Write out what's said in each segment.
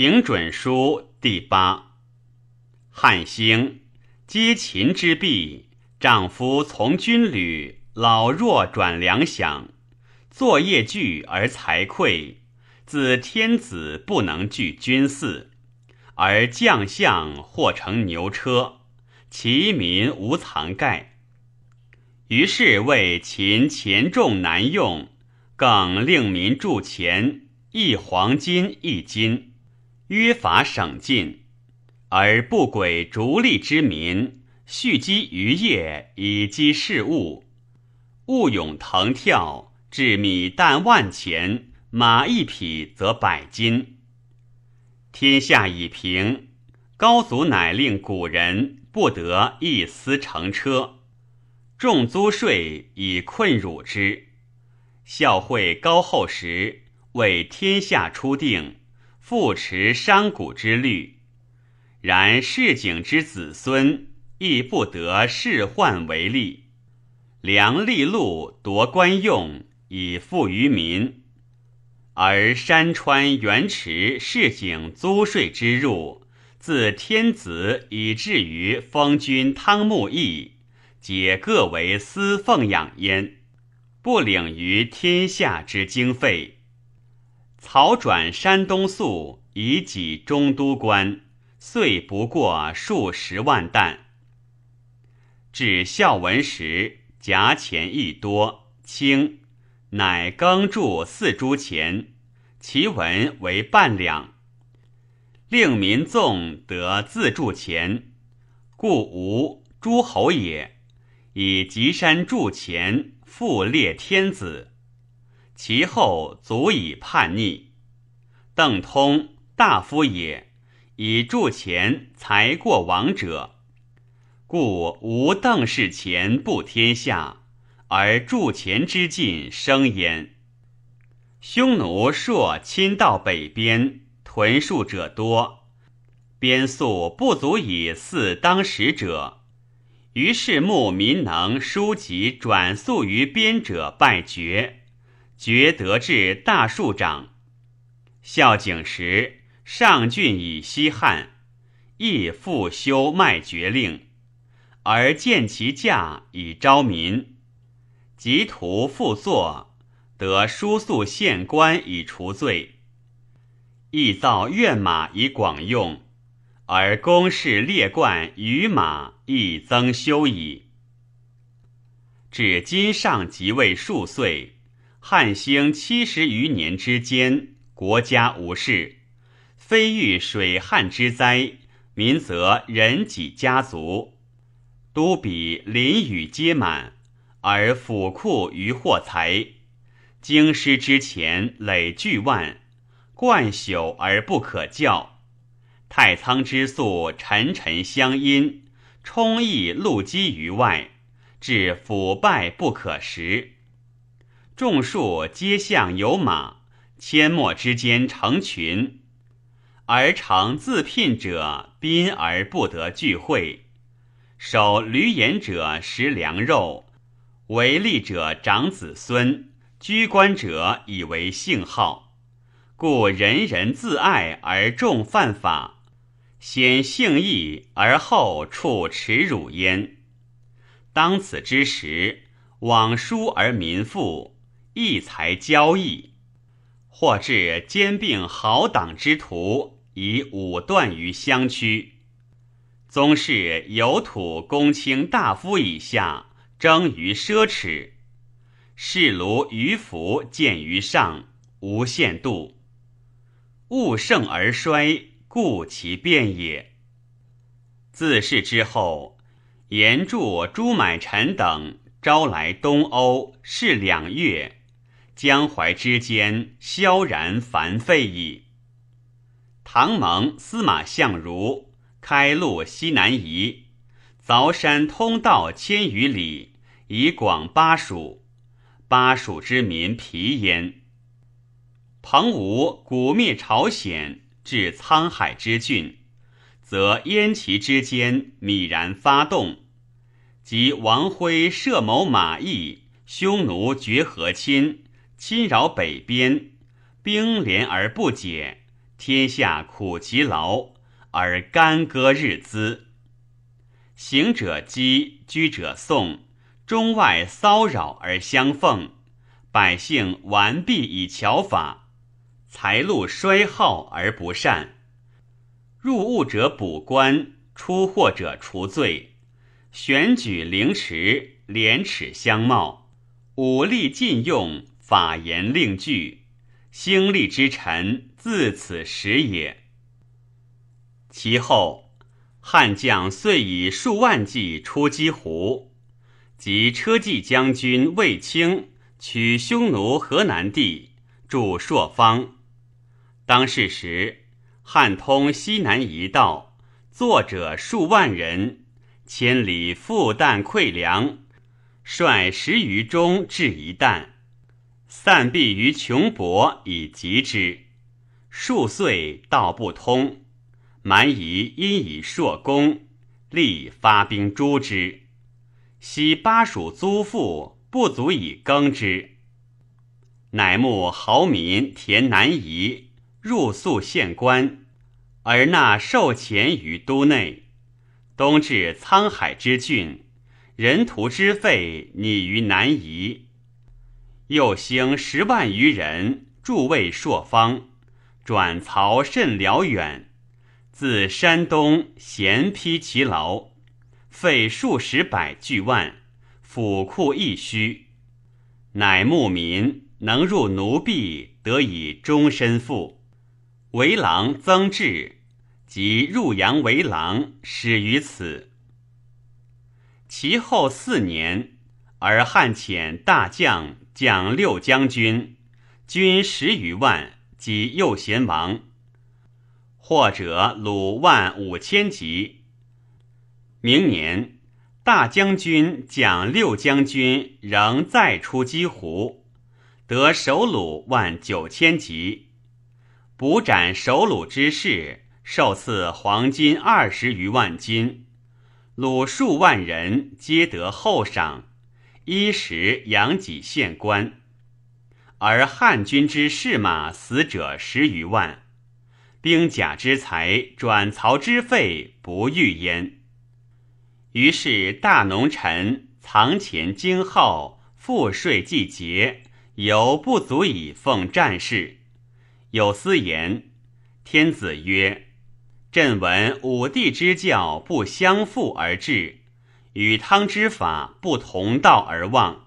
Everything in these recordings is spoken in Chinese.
平准书第八。汉兴，皆秦之弊。丈夫从军旅，老弱转粮饷，作业具而财匮。自天子不能具军祀，而将相或乘牛车，其民无藏盖。于是谓秦钱重难用，更令民铸钱，一黄金一金，约法省尽，而不轨逐利之民。蓄积余业以积事物，物涌腾跳，至米旦万钱，马一匹则百金。天下已平，高祖乃令古人不得一丝乘车，重租税以困辱之。孝惠高后时，为天下初定，复持商贾之律。然市井之子孙。亦不得仕宦为利，良利禄夺官用以富于民，而山川原池市井租税之入，自天子以至于封君汤沐邑，皆各为私奉养焉，不领于天下之经费。曹转山东粟以给中都官，岁不过数十万担。至孝文时，夹钱亦多轻，乃耕铸四铢钱，其文为半两，令民纵得自铸钱，故无诸侯也。以吉山铸钱，复列天子，其后足以叛逆。邓通大夫也，以铸钱才过王者。故无邓氏钱布天下，而铸钱之尽生焉。匈奴朔侵到北边，屯戍者多，边粟不足以饲当时者，于是牧民能书籍转粟于边者败绝，绝得至大树长。孝景时，上郡以西汉，亦复修卖爵令。而见其价以招民，及图复作，得书宿县官以除罪，亦造院马以广用，而公室列冠于马亦增修矣。至今上即位数岁，汉兴七十余年之间，国家无事，非遇水旱之灾，民则人己家族。都比邻宇皆满，而府库余货财，京师之前累巨万，贯朽而不可教。太仓之粟沉沉相因，充溢露积于外，至腐败不可食。众数皆向有马，阡陌之间成群，而常自聘者宾而不得聚会。守闾阎者食粮肉，为利者长子孙，居官者以为姓号，故人人自爱而重犯法，先性义而后处耻辱焉。当此之时，往疏而民富，义才交易，或至兼并豪党之徒，以武断于乡区。宗室有土公卿大夫以下，争于奢侈；士庐渔夫见于上，无限度。物盛而衰，故其变也。自是之后，严著朱买臣等招来东欧，是两月，江淮之间萧然繁废矣。唐蒙司马相如。开路西南夷，凿山通道千余里，以广巴蜀。巴蜀之民疲焉。彭吴古灭朝鲜，至沧海之郡，则燕齐之间泯然发动。及王辉设谋马邑，匈奴绝和亲，侵扰北边，兵连而不解，天下苦其劳，而干戈日滋。行者饥，居者颂，中外骚扰而相奉，百姓完璧以巧法，财禄衰耗而不善。入物者补官，出货者除罪，选举凌迟，廉耻相貌，武力禁用，法言令具，兴利之臣自此始也。其后。汉将遂以数万骑出击胡，及车骑将军卫青取匈奴河南地，驻朔方。当世时，汉通西南一道，作者数万人，千里负担馈粮，率十余中至一旦，散避于穷薄以及之，数岁道不通。蛮夷因以硕功，立发兵诛之。昔巴蜀租赋不足以耕之，乃募豪民田南夷入宿县官，而纳受钱于都内。东至沧海之郡，人徒之费拟于南夷。又兴十万余人驻卫朔方，转曹甚辽远。自山东咸披其劳，费数十百巨万，府库一虚，乃牧民能入奴婢，得以终身富。为郎曾志即入阳为郎，始于此。其后四年，而汉遣大将将六将军，军十余万，及右贤王。或者鲁万五千级。明年，大将军蒋六将军仍再出击胡，得首虏万九千级。补斩首虏之士，受赐黄金二十余万斤。虏数万人，皆得厚赏，衣食养己县官。而汉军之士马死者十余万。兵甲之财转曹之费不欲焉。于是大农臣藏钱经耗，赋税计节，犹不足以奉战士。有司言：天子曰：“朕闻武帝之教不相复而治，与汤之法不同道而忘，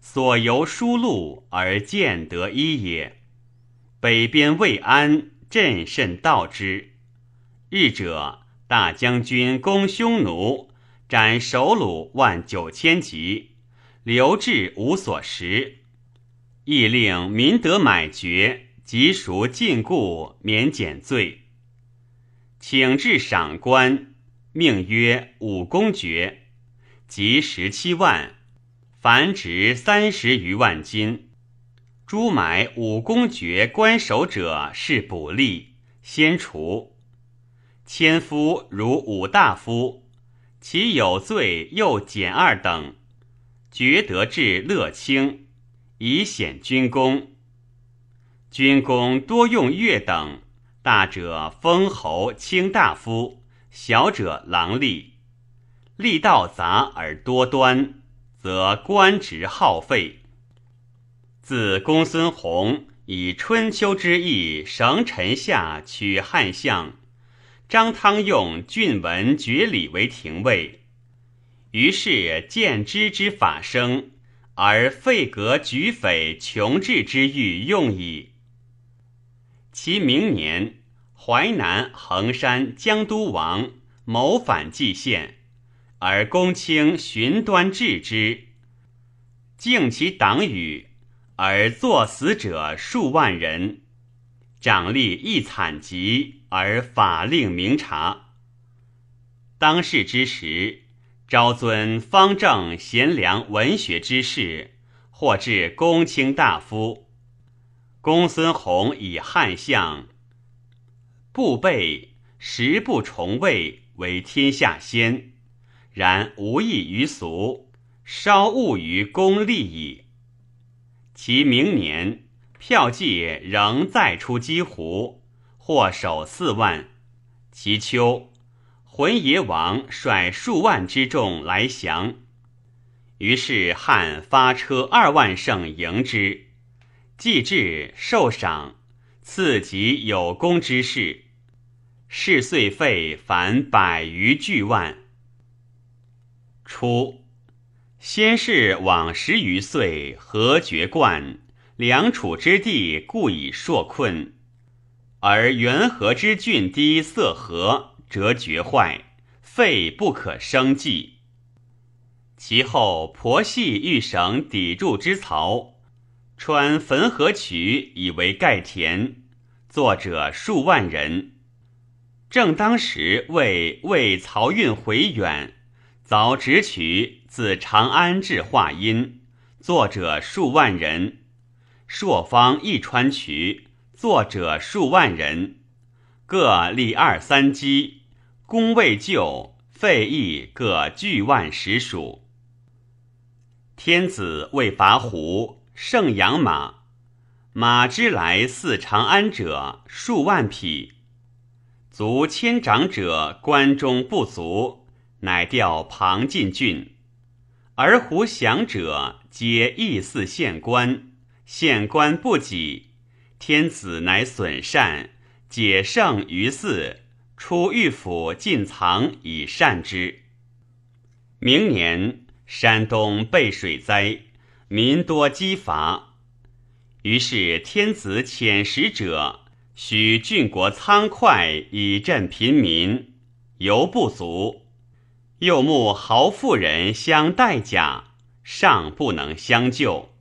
所由疏路而见得一也。北边未安。”朕甚道之。日者，大将军攻匈奴，斩首虏万九千级，留置无所食。亦令民得买爵，及赎禁锢，免减罪。请至赏官，命曰武功爵，即十七万，凡值三十余万金。诸买武功爵官守者是补吏，先除。千夫如武大夫，其有罪又减二等，爵得至乐清，以显军功。军功多用乐等，大者封侯卿大夫，小者郎吏。力道杂而多端，则官职耗费。自公孙弘以春秋之意绳臣下取汉相，张汤用郡文爵礼为廷尉，于是见之之法生，而废革举匪穷治之欲用矣。其明年，淮南、衡山江都王谋反蓟县，而公卿寻端治之，敬其党羽。而作死者数万人，长吏亦惨疾，而法令明察。当世之时，昭尊方正贤良文学之士，或至公卿大夫。公孙弘以汉相，布备十不重位，为天下先。然无益于俗，稍误于公利矣。其明年，票骑仍再出击胡，获首四万。其秋，浑邪王率数万之众来降，于是汉发车二万乘迎之，既至，受赏，赐及有功之士，事岁费凡百余巨万。初。先是往十余岁，何绝冠，梁楚之地故以硕困，而元和之郡堤塞河，则绝坏，废不可生计。其后婆系欲省砥柱之曹，穿汾河渠以为盖田，作者数万人。正当时为为漕运回远，凿直渠。自长安至华阴，作者数万人；朔方一川渠，作者数万人。各立二三基，功未就，费役各巨万十属。天子为伐胡，盛养马，马之来似长安者数万匹，足千长者关中不足，乃调庞进郡。而胡降者，皆意似县官，县官不己，天子乃损善，解胜于寺，出御府进藏以善之。明年，山东被水灾，民多饥乏，于是天子遣使者，许郡国仓快以赈贫民，犹不足。又慕豪富人相待甲，尚不能相救，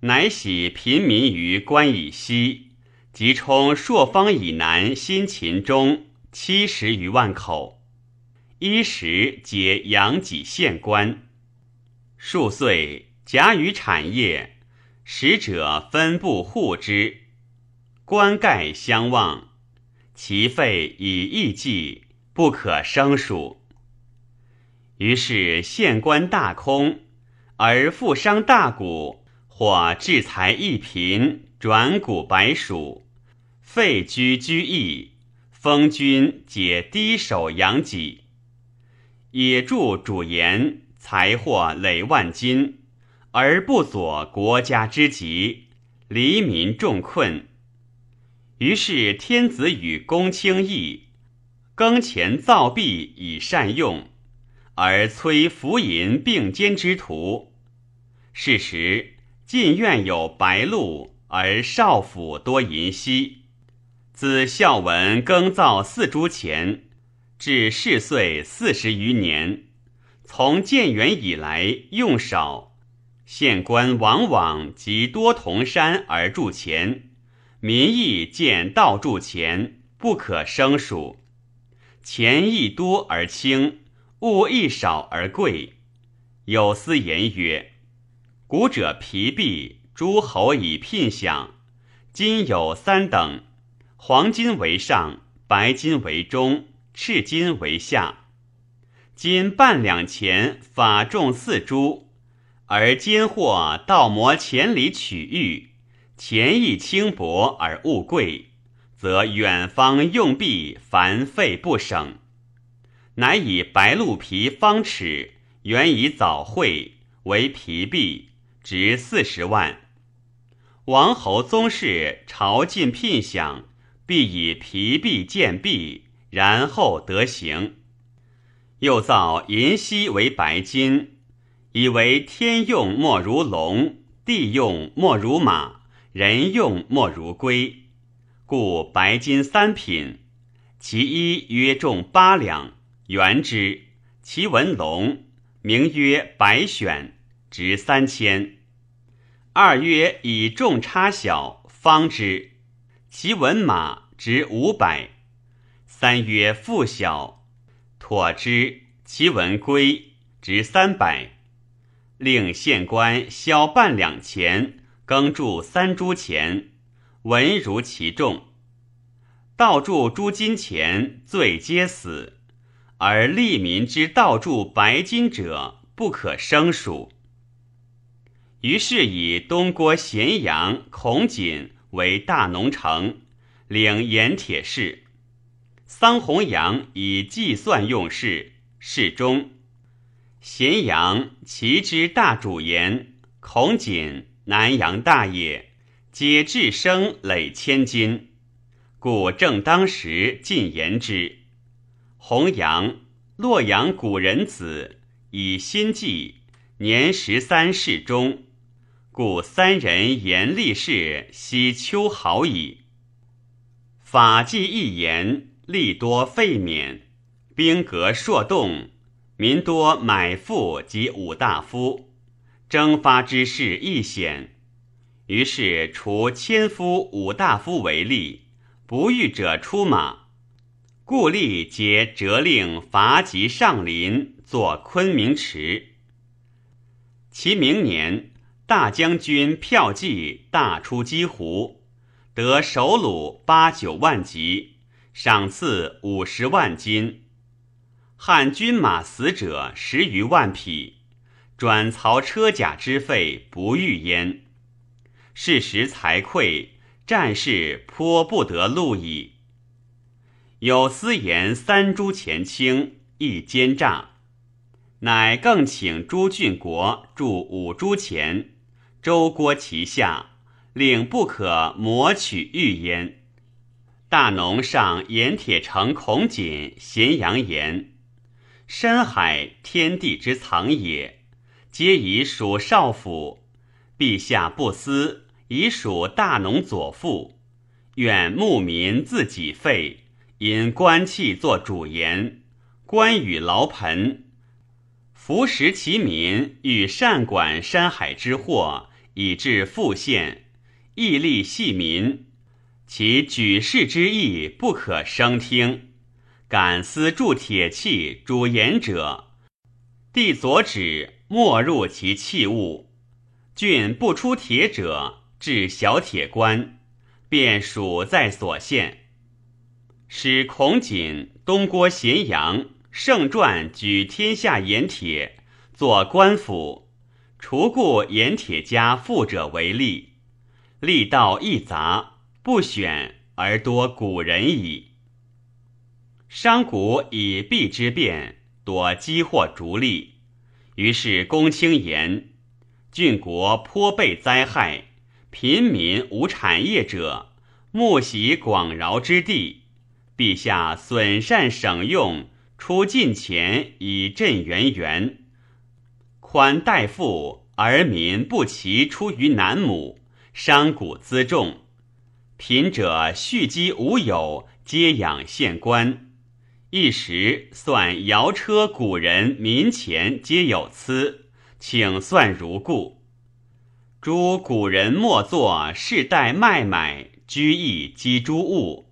乃徙贫民于关以西，即充朔方以南新秦中七十余万口，衣食皆养己县官。数岁，甲于产业，使者分布护之，官盖相望，其费以亿计，不可胜数。于是县官大空，而富商大贾或制财一贫，转谷白黍，废居居邑，封君解低首养己，野著主言，财货累万金，而不佐国家之急，黎民众困。于是天子与公卿议，更钱造币以善用。而催浮淫并肩之徒。是时晋苑有白鹿，而少府多银锡。自孝文耕造四铢钱，至世岁四十余年。从建元以来用少，县官往往及多铜山而铸钱，民亦见道铸钱，不可胜数。钱亦多而轻。物亦少而贵，有司言曰：“古者皮币，诸侯以聘享，今有三等：黄金为上，白金为中，赤金为下。今半两钱法重四铢，而奸货盗磨钱里取玉，钱亦轻薄而物贵，则远方用币繁费不省。”乃以白鹿皮方尺，原以早会为皮币，值四十万。王侯宗室朝觐聘享，必以皮币见币，然后得行。又造银锡为白金，以为天用莫如龙，地用莫如马，人用莫如龟，故白金三品，其一约重八两。元之，其文龙，名曰白选，值三千。二曰以重差小，方之，其文马，值五百。三曰富小，妥之，其文龟，值三百。令县官销半两钱，耕铸三铢钱，文如其重。盗铸诸金钱，罪皆死。而利民之道铸白金者不可胜数。于是以东郭咸阳、孔瑾为大农城，领盐铁侍。桑弘羊以计算用事，事中。咸阳其之大主言，孔瑾南阳大也，皆至生累千金，故正当时尽言之。弘羊，洛阳古人子，以心计，年十三世中，故三人言立事，悉秋毫矣。法纪一言，利多废免，兵革硕动。民多买赋及武大夫，征发之事亦显。于是除千夫、武大夫为例，不遇者出马。故吏皆折令伐及上林，作昆明池。其明年，大将军票骑大出击湖，得首虏八九万级，赏赐五十万金。汉军马死者十余万匹，转曹车甲之费不遇焉。是时财匮，战事颇不得路矣。有司言三铢钱轻亦奸诈，乃更请朱郡国驻五铢钱，周郭其下，令不可磨取玉焉。大农上盐铁城孔瑾咸阳言。深海天地之藏也，皆以属少府。陛下不思，以属大农左父。愿牧民自己费，因官器作主言，官与劳盆，服食其民，欲善管山海之祸，以致复现，义利系民，其举世之意不可生听。敢私铸铁器主言者，帝左指没入其器物。郡不出铁者，至小铁棺，便属在所县。使孔瑾东郭咸阳盛传举天下盐铁，作官府，除故盐铁家富者为例，力道亦杂，不选而多古人矣。商贾以弊之变，多积获逐利。于是公卿言：郡国颇被灾害，贫民无产业者，木徙广饶之地。陛下损善省用，出进钱以赈源源，宽待赋，而民不齐出于南亩，商贾资重，贫者蓄积无有，皆养县官。一时算摇车古人民钱皆有疵，请算如故。诸古人莫作世代卖买居易积诸物，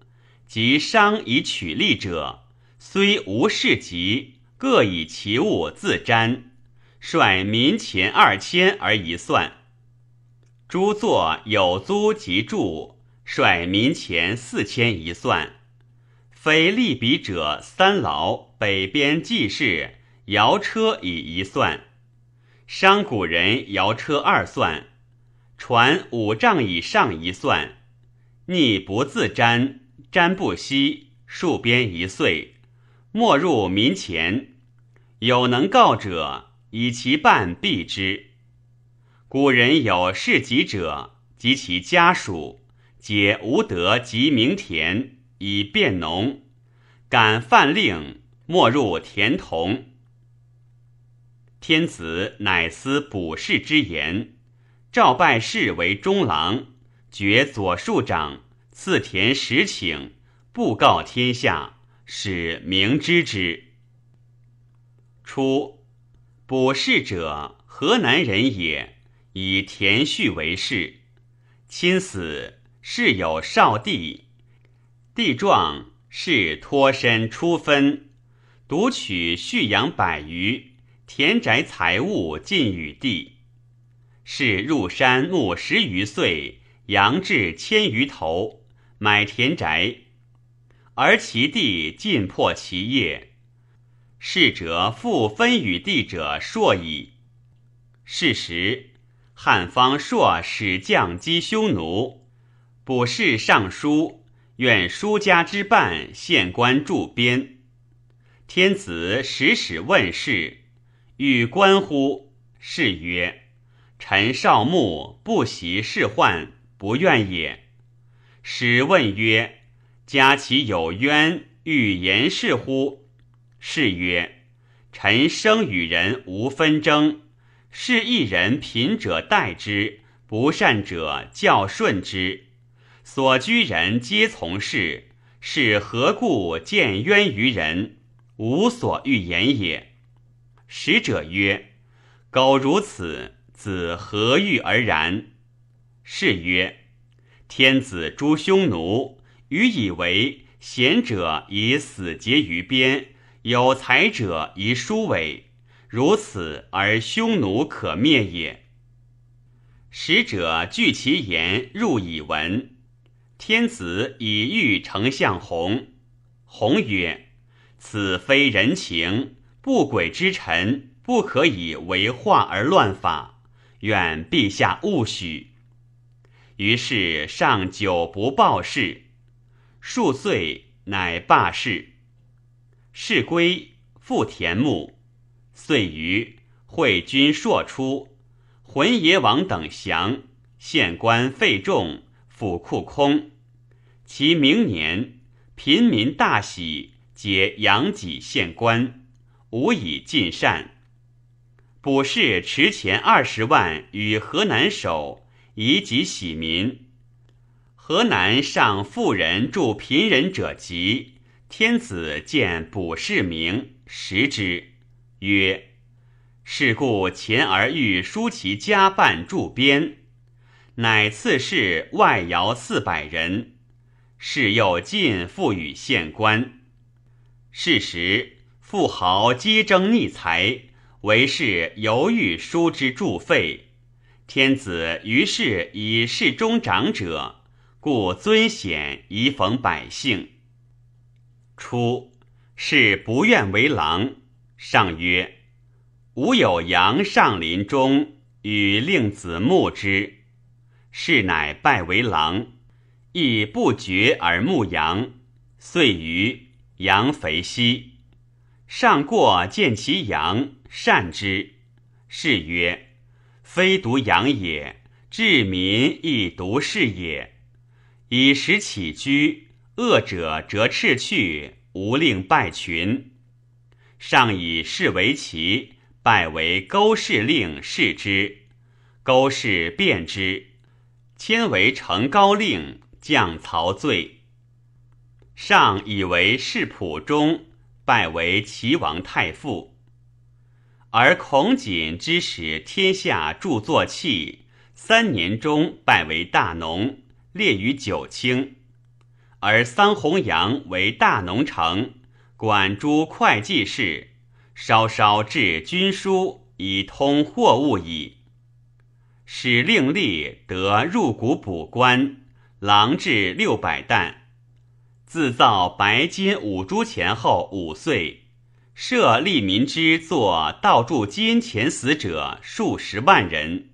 及商以取利者，虽无事籍，各以其物自瞻，率民钱二千而一算。诸作有租及住，率民钱四千一算。非利比者三劳，北边济事摇车以一算，商贾人摇车二算，船五丈以上一算，逆不自沾，瞻不息，戍边一岁，莫入民前。有能告者，以其半毙之。古人有事疾者及其家属，皆无德及名田。以便农，敢犯令，莫入田同。天子乃思卜筮之言，召拜士为中郎，爵左庶长，赐田十顷，布告天下，使明知之。初，卜筮者，河南人也，以田畜为事。亲死，世有少弟。地壮是脱身出分，独取畜养百余，田宅财物尽与地。是入山牧十余岁，羊至千余头，买田宅，而其地尽破其业。是者复分与地者硕矣。是时汉方朔使将击匈奴，卜筮上书。愿书家之办，县官驻边。天子使使问事，欲观乎？是曰：臣少牧，不习仕宦，不愿也。使问曰：家其有冤，欲言事乎？是曰：臣生与人无纷争，是一人贫者待之，不善者教顺之。所居人皆从事，是何故见冤于人，无所欲言也？使者曰：“苟如此，子何欲而然？”是曰：“天子诛匈奴，予以为贤者以死节于边，有才者以书尾，如此而匈奴可灭也。”使者据其言入以闻。天子以谕丞相弘，弘曰：“此非人情，不轨之臣，不可以为化而乱法，愿陛下勿许。”于是上久不报事，数岁乃罢事。事归，复田牧。遂于，会军朔出，浑邪王等降，县官费众。府库空，其明年，贫民大喜，皆养己县官，无以尽善。卜氏持钱二十万与河南守，以己喜民。河南上富人助贫人者急，天子见卜氏名，食之，曰：“是故前而欲疏其家办驻边。”乃赐士外徭四百人，士又尽赋予县官。是时富豪皆争逆财，为是犹豫书之助费。天子于是以事中长者，故尊显以讽百姓。初，是不愿为郎，上曰：“吾有羊上林中，与令子牧之。”是乃拜为郎，亦不觉而牧羊。遂于羊肥息，上过见其羊，善之。是曰：非独羊也，治民亦独是也。以食起居，恶者折斥去，无令败群。上以士为齐，拜为勾氏令，视之。勾氏变之。迁为成高令，降曹罪。上以为士仆中，拜为齐王太傅。而孔瑾之使天下著作器，三年中拜为大农，列于九卿。而桑弘羊为大农丞，管诸会计事，稍稍治军书，以通货物矣。使令吏得入谷补官，郎至六百担。自造白金五铢前后五岁，设利民之作盗铸金钱死者数十万人，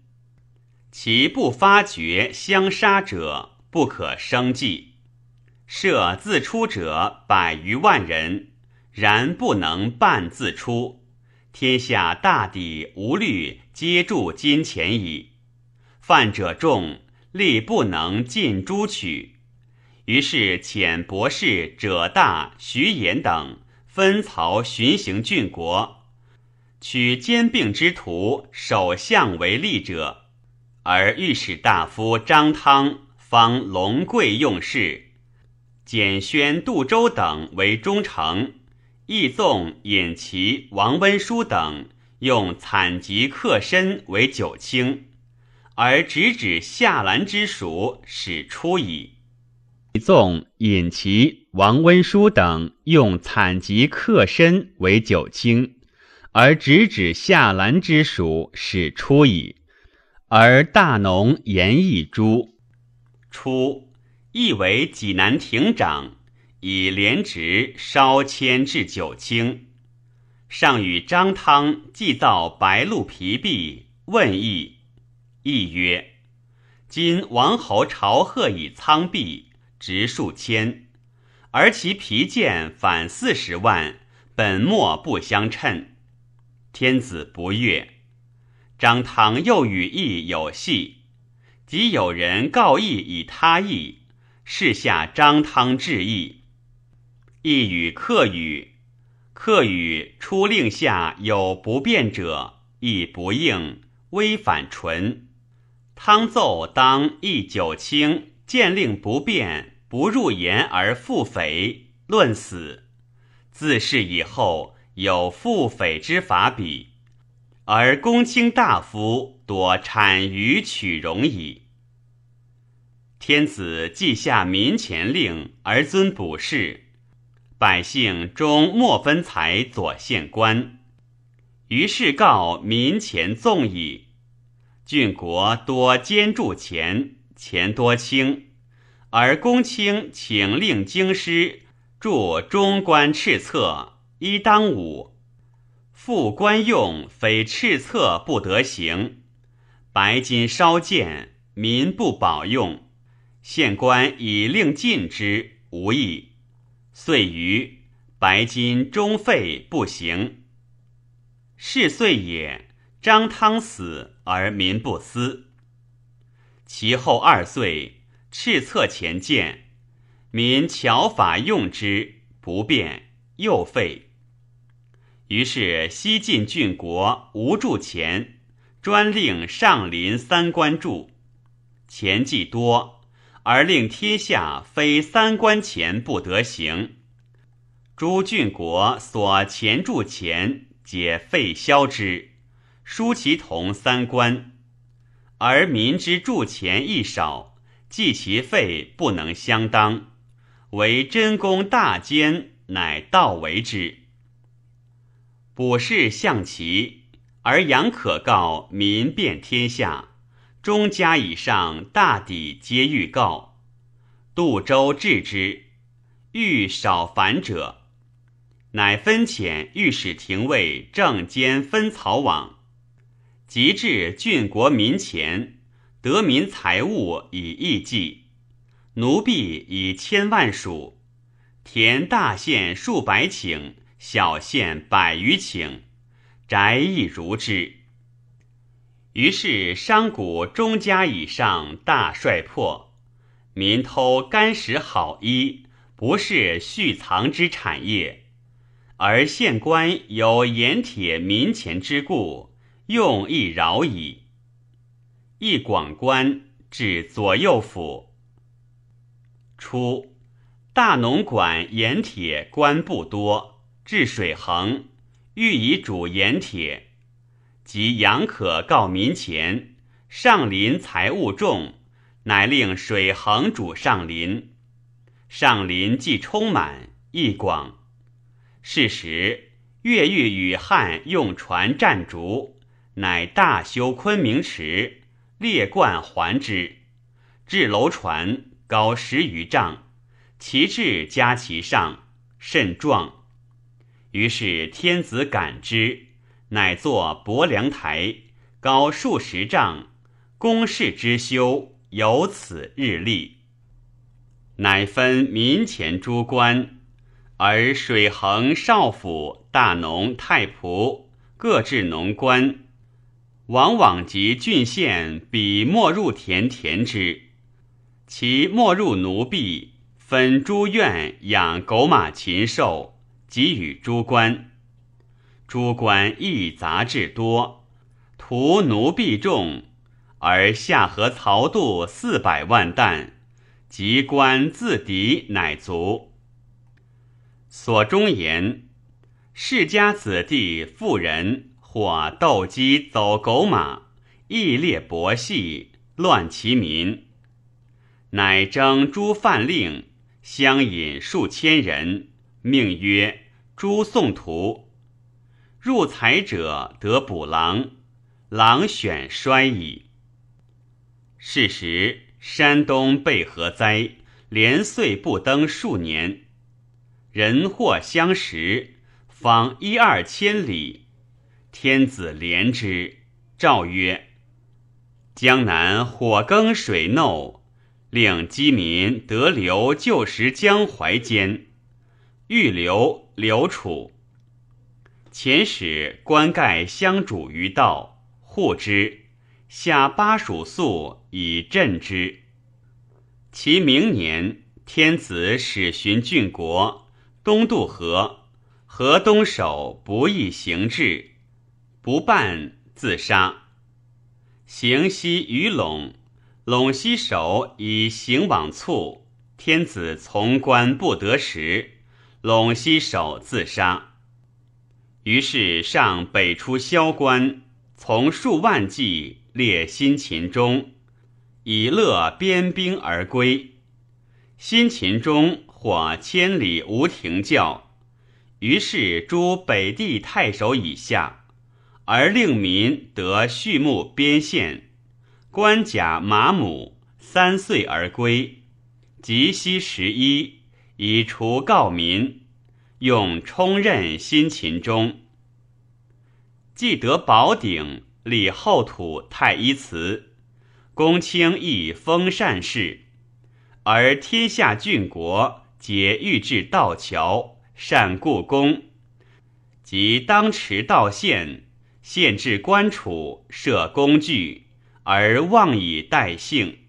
其不发觉相杀者不可生计。设自出者百余万人，然不能半自出，天下大抵无虑，皆铸金钱矣。犯者众，力不能尽诛取，于是遣博士者大、徐衍等分曹巡行郡国，取兼并之徒，首相为吏者，而御史大夫张汤方龙贵用事，简宣、杜周等为忠诚，义纵、尹齐、王温书等用惨疾克身为九卿。而直指下兰之属，始出矣。纵尹齐、王温书等用惨疾克身为九卿，而直指下兰之属，始出矣。而大农严义诸初，亦为济南亭长，以廉职稍迁至九卿。上与张汤祭造白鹿皮璧，问义。亦曰：今王侯朝贺以苍璧，值数千，而其皮剑反四十万，本末不相称。天子不悦。张汤又与义有隙，即有人告义以他意，是下张汤致意。义与客语，客语出令下有不便者，亦不应，微反唇。汤奏当议九卿，见令不便，不入言而复匪，论死。自是以后有复匪之法比。而公卿大夫多产于取容矣。天子既下民前令而尊卜士，百姓终莫分财左县官，于是告民前纵矣。郡国多兼助钱，钱多轻，而公卿请令京师著中官敕策，一当五。复官用非赤策不得行，白金稍贱，民不保用。县官以令禁之，无益。遂于白金终废不行。是岁也，张汤死而民不思。其后二岁，赤策前见，民巧法用之，不变，又废。于是西晋郡国无铸钱，专令上林三官铸。钱既多，而令天下非三官钱不得行。诸郡国所钱铸钱，皆废销之，书其同三官。而民之铸钱亦少，计其费不能相当，为真功大奸，乃道为之。卜士象棋，而阳可告民遍天下，中家以上大抵皆欲告。杜周治之，欲少繁者，乃分遣御史廷尉正兼分曹往，及至郡国民前，得民财物以义计，奴婢以千万数，田大县数百顷。小县百余顷，宅亦如之。于是商贾中家以上大率破，民偷干食好衣，不是蓄藏之产业。而县官有盐铁民钱之故，用亦饶矣。一广官至左右府，初大农管盐铁官不多。治水衡，欲以主盐铁，即杨可告民前，上林财物重，乃令水衡主上林。上林既充满，益广。是时，越狱与汉用船战竹，乃大修昆明池，列冠环之，至楼船高十余丈，其志加其上，甚壮。于是天子感之，乃作伯梁台，高数十丈，宫室之修由此日立。乃分民前诸官，而水衡少府、大农、太仆各置农官，往往及郡县，比没入田田之。其没入奴婢，分诸院养狗马禽兽。给予诸官，诸官亦杂志多，徒奴婢众，而下河曹度四百万担，及官自敌乃足。所中言，世家子弟妇人或斗鸡走狗马，亦列博戏，乱其民，乃征诸犯令，相引数千人，命曰。诸宋徒入财者得补狼，狼选衰矣。是时山东被河灾，连岁不登数年，人祸相识，方一二千里。天子怜之，诏曰：江南火耕水耨，令饥民得留旧时江淮间，欲留留楚。遣使官盖相主于道，护之，下巴蜀粟以镇之。其明年，天子使巡郡国，东渡河，河东守不义行至，不办自杀。行西于陇，陇西守以行往卒，天子从官不得时，陇西守自杀。于是上北出萧关，从数万骑列新秦中，以乐边兵而归。新秦中或千里无停教，于是诸北地太守以下，而令民得畜牧边县，官甲马母三岁而归，及息十一，以除告民。用充任新秦中，既得宝鼎，立后土太一祠，公卿亦封善事，而天下郡国皆欲置道桥，善故宫，即当持道县，县治官处，设工具，而妄以待幸。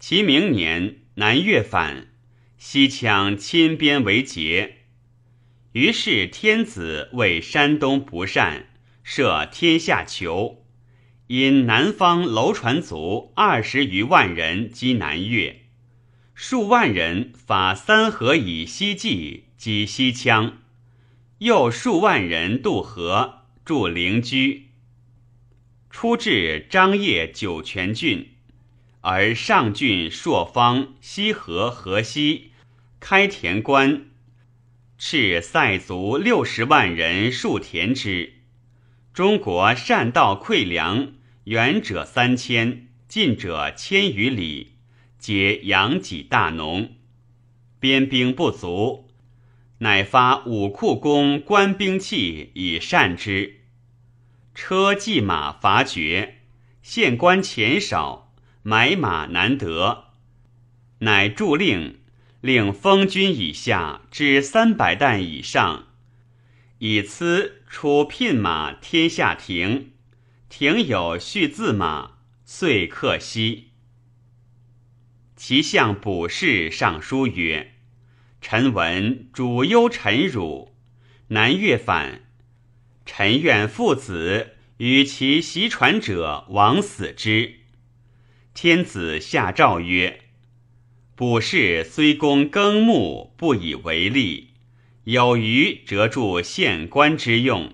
其明年，南越反。西羌亲边为节，于是天子为山东不善，设天下囚。因南方楼船族二十余万人击南越，数万人发三河以西济击西羌，又数万人渡河住灵居。出至张掖酒泉郡，而上郡朔方、西河、河西。开田关，敕塞族六十万人戍田之。中国善道馈粮，远者三千，近者千余里，皆养己大农。边兵不足，乃发武库工官兵器以善之。车骑马乏绝，县官钱少，买马难得，乃著令。令封军以下至三百担以上，以此出聘马天下亭，亭有序字马，遂克西。其相卜氏上书曰：“臣闻主忧臣辱，南越反，臣愿父子与其袭传者亡死之。”天子下诏曰。卜氏虽公耕牧，不以为利，有余折助县官之用。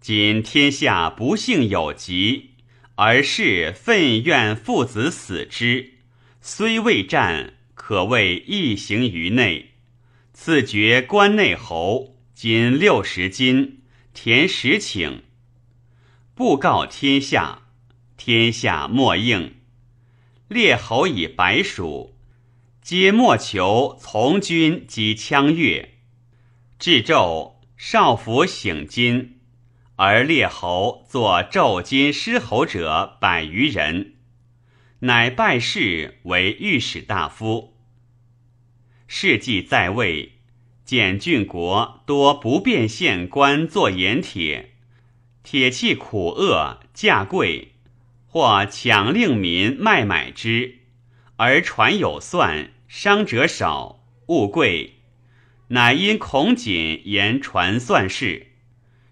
今天下不幸有疾，而是愤怨父子死之，虽未战，可谓一行于内。赐爵关内侯，金六十金，田十顷。布告天下，天下莫应。列侯以白属。皆莫求从军及羌越，至昼少府省金，而列侯作昼金师侯者百余人，乃拜世为御史大夫。事既在位，简郡国多不便县官作盐铁，铁器苦恶，价贵，或强令民卖买之，而传有算。伤者少，物贵，乃因孔瑾言传算事，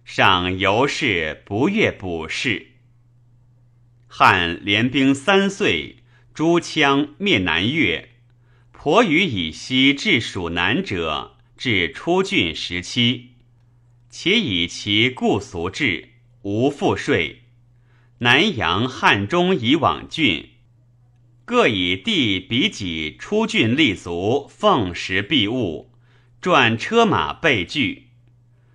上由是不悦卜事。汉联兵三岁，诸羌灭南越，婆余以西至蜀南者，至出郡十七，且以其故俗制，无赋税。南阳、汉中以往郡。各以地比己出郡立足，奉食必物，转车马备具，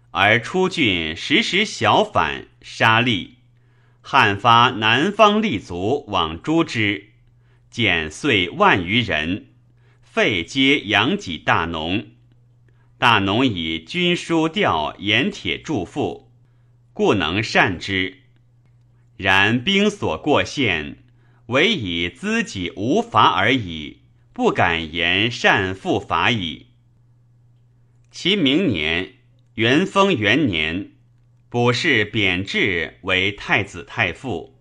而出郡时时小反杀戮。汉发南方立足往诛之，减岁万余人，废皆养己大农。大农以军书调盐铁铸赋，故能善之。然兵所过县。唯以资己无法而已，不敢言善复法矣。其明年元丰元年，卜氏贬制为太子太傅，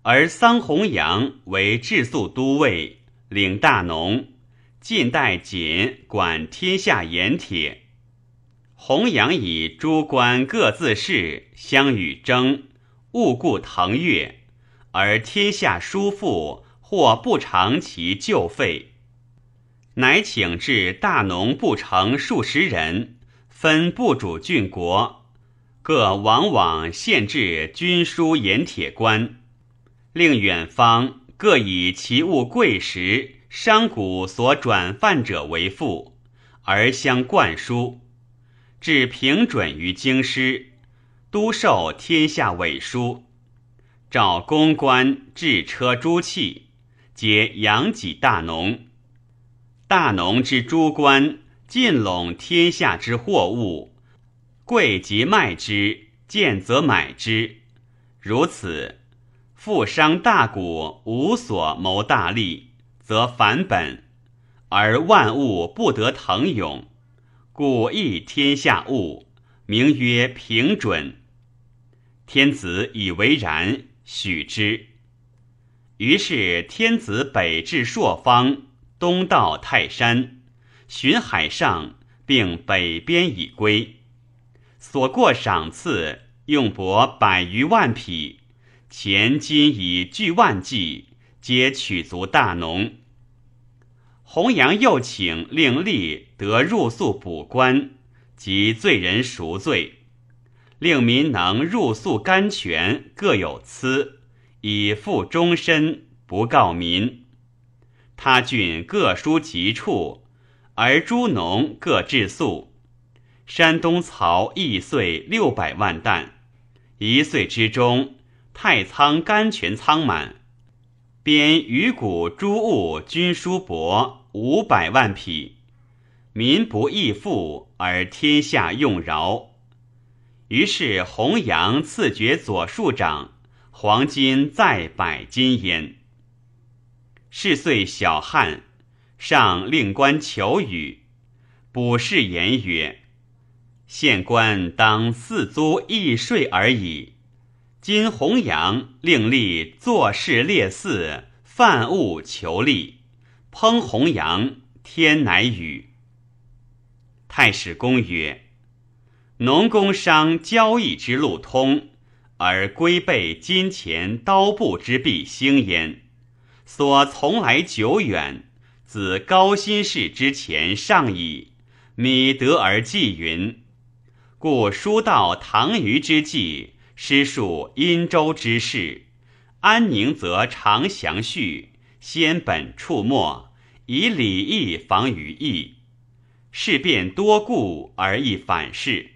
而桑弘羊为治粟都尉，领大农，晋代锦管天下盐铁。弘羊以诸官各自事，相与争，勿故腾跃，而天下叔父或不偿其旧费。乃请至大农不成数十人，分部主郡国，各往往献至军书盐铁官，令远方各以其物贵实、商贾所转贩者为富，而相灌输，至平准于京师，都受天下委书，召公官制车诸器，皆养己大农。大农之诸官尽拢天下之货物，贵即卖之，贱则买之。如此，富商大贾无所谋大利，则反本，而万物不得腾涌，故易天下物，名曰平准。天子以为然，许之。于是天子北至朔方。东到泰山，巡海上，并北边已归。所过赏赐用帛百余万匹，钱金以巨万计，皆取足大农。弘扬又请令吏得入宿补官，及罪人赎罪，令民能入宿甘泉，各有资，以付终身，不告民。他郡各书疾处，而诸农各置粟。山东曹一岁六百万担，一岁之中，太仓甘泉仓满，编鱼谷诸物均书帛五百万匹，民不易富，而天下用饶。于是弘扬赐爵左庶长，黄金再百金焉。是岁小旱，上令官求雨。卜士言曰：“县官当四租易税而已。今弘扬令立坐事列祀，犯物求利，烹弘扬，天乃雨。”太史公曰：“农工商交易之路通，而龟背金钱刀布之弊兴焉。”所从来久远，自高辛氏之前上矣。米德而济云，故书道唐虞之际，诗述殷周之事。安宁则常详叙，先本触末，以礼义防于义。事变多故而易反事，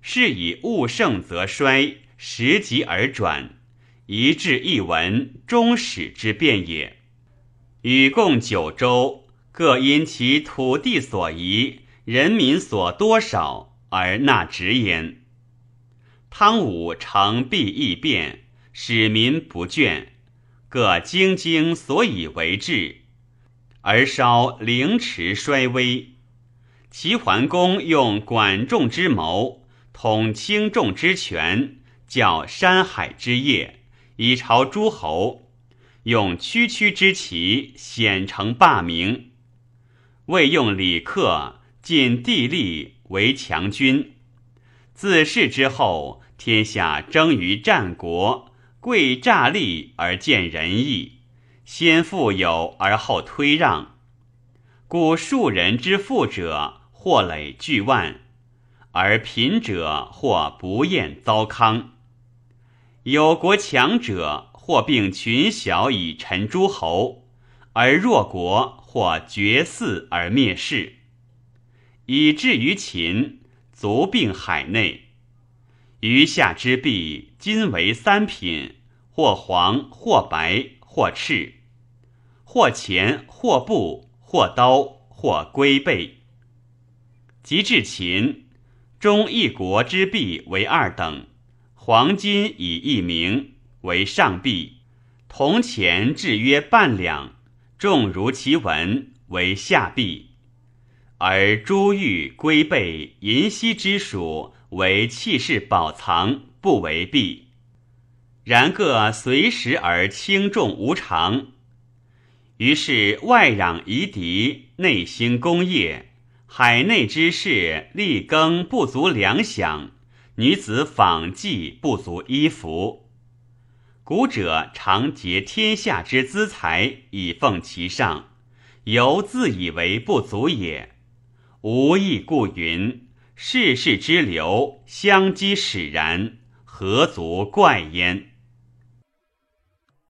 是以物盛则衰，时极而转。一志一文，终始之变也。禹共九州，各因其土地所宜、人民所多少而纳职焉。汤武成必易变，使民不倦，各精精所以为治，而稍凌迟衰微。齐桓公用管仲之谋，统轻重之权，教山海之业。以朝诸侯，用区区之旗，显成霸名；未用李克，尽地利为强军。自是之后，天下争于战国，贵诈利而见仁义，先富有而后推让。故庶人之富者，或累巨万；而贫者，或不厌糟糠。有国强者，或并群小以臣诸侯；而弱国，或绝嗣而灭世。以至于秦，卒并海内。余下之币，今为三品：或黄，或白，或赤；或钱，或布，或刀，或龟背。及至秦，中一国之币为二等。黄金以一名为上币，铜钱制约半两，重如其文，为下币；而珠玉、龟贝、银锡之属，为器饰宝藏，不为弊。然各随时而轻重无常。于是外攘夷狄，内兴工业，海内之事，力耕不足粮饷，女子纺绩不足衣服。古者常结天下之资财以奉其上，犹自以为不足也。无亦故云：世事之流，相积使然，何足怪焉？